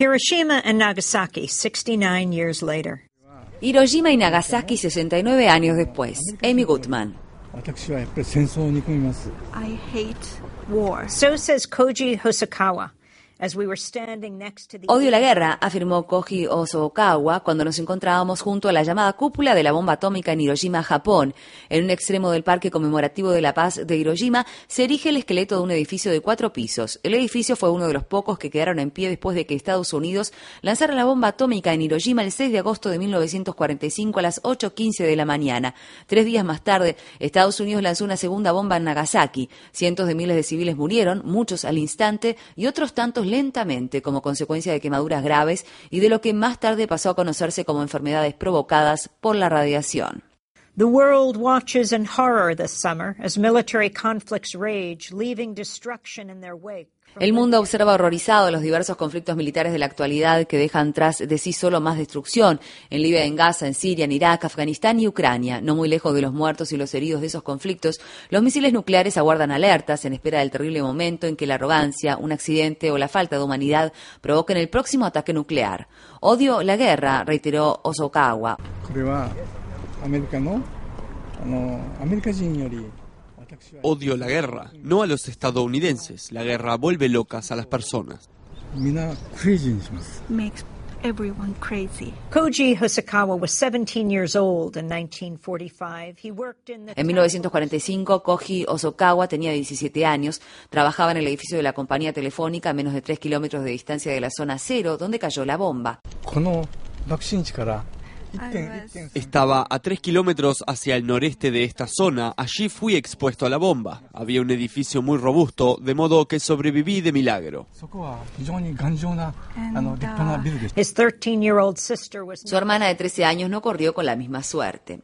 Hiroshima and Nagasaki, 69 years later. Hiroshima y Nagasaki 69 años después. Amy Goodman. I hate war. So says Koji Hosokawa. Odio la guerra, afirmó Koji Osokawa cuando nos encontrábamos junto a la llamada cúpula de la bomba atómica en Hiroshima, Japón. En un extremo del Parque Conmemorativo de la Paz de Hiroshima se erige el esqueleto de un edificio de cuatro pisos. El edificio fue uno de los pocos que quedaron en pie después de que Estados Unidos lanzara la bomba atómica en Hiroshima el 6 de agosto de 1945 a las 8.15 de la mañana. Tres días más tarde, Estados Unidos lanzó una segunda bomba en Nagasaki. Cientos de miles de civiles murieron, muchos al instante y otros tantos lentamente como consecuencia de quemaduras graves y de lo que más tarde pasó a conocerse como enfermedades provocadas por la radiación. The world watches in horror this summer as military conflicts rage, leaving destruction in their wake. El mundo observa horrorizado los diversos conflictos militares de la actualidad que dejan tras de sí solo más destrucción en Libia, en Gaza, en Siria, en Irak, Afganistán y Ucrania. No muy lejos de los muertos y los heridos de esos conflictos, los misiles nucleares aguardan alertas en espera del terrible momento en que la arrogancia, un accidente o la falta de humanidad provoquen el próximo ataque nuclear. Odio la guerra, reiteró Osokawa. Odio la guerra, no a los estadounidenses. La guerra vuelve locas a las personas. Koji Hosokawa was 17 years old in 1945. He worked in the En 1945, Koji Osokawa tenía 17 años, trabajaba en el edificio de la compañía telefónica a menos de 3 kilómetros de distancia de la zona cero, donde cayó la bomba. Estaba a tres kilómetros hacia el noreste de esta zona. Allí fui expuesto a la bomba. Había un edificio muy robusto, de modo que sobreviví de milagro. His 13-year-old sister was Su hermana de 13 años no corrió con la misma suerte.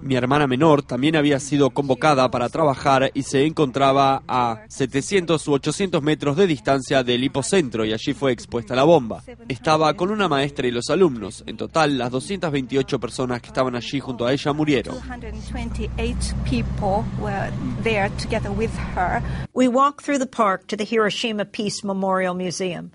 Mi hermana menor también había sido convocada para trabajar y se encontraba a 700 u 800 metros de distancia del hipocentro y allí fue expuesta a la bomba. Estaba con una maestra y los alumnos. En total, las 228 personas que estaban allí junto a ella murieron. 228 people were there together with her. We walked through the park to the Hiroshima Peace Memorial Museum.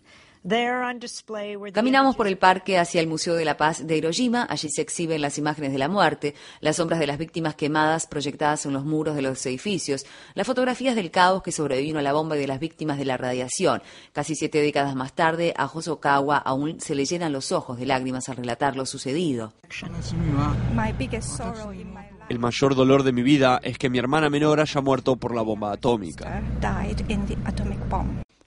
Caminamos por el parque hacia el Museo de la Paz de Hiroshima. Allí se exhiben las imágenes de la muerte, las sombras de las víctimas quemadas proyectadas en los muros de los edificios, las fotografías del caos que sobrevino a la bomba y de las víctimas de la radiación. Casi siete décadas más tarde, a Hosokawa aún se le llenan los ojos de lágrimas al relatar lo sucedido. El mayor dolor de mi vida es que mi hermana menor haya muerto por la bomba atómica.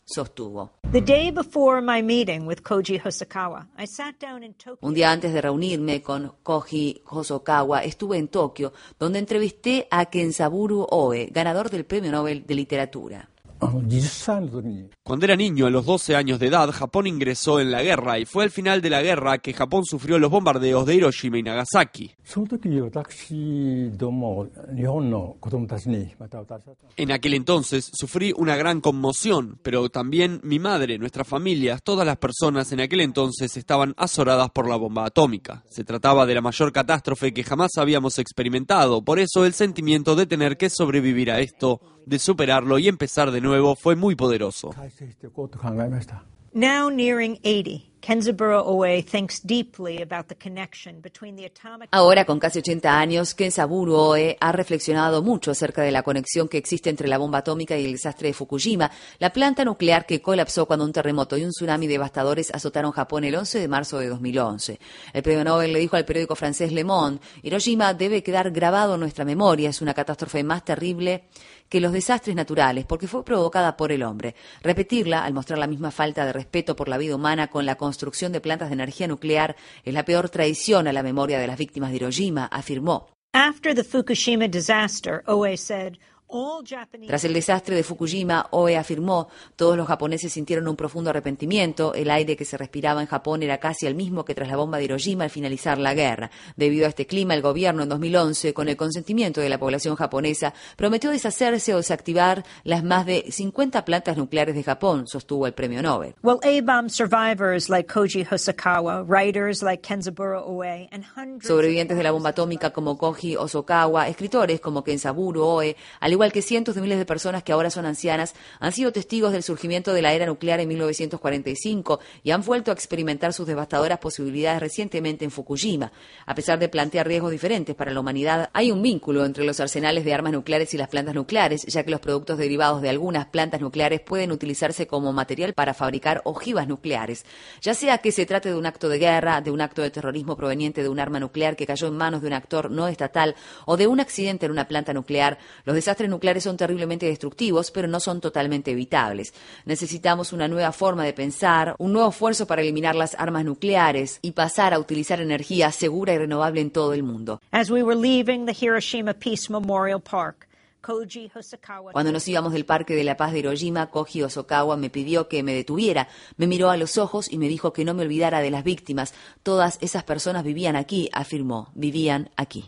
Sostuvo. The day before my meeting with Koji Hosokawa, I sat down in Tokyo. Un día antes de reunirme con Koji Hosokawa, estuve en Tokio, donde entrevisté a Kensaburo Oe, ganador del Premio Nobel de Literatura. Oh, Cuando era niño, a los 12 años de edad, Japón ingresó en la guerra y fue al final de la guerra que Japón sufrió los bombardeos de Hiroshima y Nagasaki. En aquel entonces sufrí una gran conmoción, pero también mi madre, nuestras familias, todas las personas en aquel entonces estaban azoradas por la bomba atómica. Se trataba de la mayor catástrofe que jamás habíamos experimentado, por eso el sentimiento de tener que sobrevivir a esto, de superarlo y empezar de nuevo fue muy poderoso. Now nearing 80. Kenzaburo Oe thinks deeply about the connection between the atomic Ahora, con casi 80 años, Kensaburo Oe ha reflexionado mucho acerca de la conexión que existe entre la bomba atómica y el desastre de Fukushima, la planta nuclear que colapsó cuando un terremoto y un tsunami devastadores azotaron Japón el 11 de marzo de 2011. El premio Nobel le dijo al periódico francés Le Monde, Hiroshima debe quedar grabado en nuestra memoria, es una catástrofe más terrible que los desastres naturales, porque fue provocada por el hombre. Repetirla, al mostrar la misma falta de respeto por la vida humana con la construcción de plantas de energía nuclear, es la peor traición a la memoria de las víctimas de Hiroshima, afirmó. After the Fukushima disaster, Tras el desastre de Fukushima, Oe afirmó, todos los japoneses sintieron un profundo arrepentimiento, el aire que se respiraba en Japón era casi el mismo que tras la bomba de Hiroshima al finalizar la guerra. Debido a este clima, el gobierno en 2011, con el consentimiento de la población japonesa, prometió deshacerse o desactivar las más de 50 plantas nucleares de Japón, sostuvo el premio Nobel. Well, survivors like Koji Hosokawa, writers like Kenzaburo Oe, and hundreds Sobrevivientes de la bomba atómica como Koji Osokawa, escritores como Kensaburo Oe, al igual igual que cientos de miles de personas que ahora son ancianas, han sido testigos del surgimiento de la era nuclear en 1945 y han vuelto a experimentar sus devastadoras posibilidades recientemente en Fukushima. A pesar de plantear riesgos diferentes para la humanidad, hay un vínculo entre los arsenales de armas nucleares y las plantas nucleares, ya que los productos derivados de algunas plantas nucleares pueden utilizarse como material para fabricar ojivas nucleares, ya sea que se trate de un acto de guerra, de un acto de terrorismo proveniente de un arma nuclear que cayó en manos de un actor no estatal o de un accidente en una planta nuclear, los desastres nucleares son terriblemente destructivos, pero no son totalmente evitables. Necesitamos una nueva forma de pensar, un nuevo esfuerzo para eliminar las armas nucleares y pasar a utilizar energía segura y renovable en todo el mundo. As we were leaving the Hiroshima Peace Memorial Park, Koji Hosokawa Cuando nos íbamos del Parque de la Paz de Hiroshima, Koji Osokawa me pidió que me detuviera, me miró a los ojos y me dijo que no me olvidara de las víctimas. Todas esas personas vivían aquí, afirmó, vivían aquí.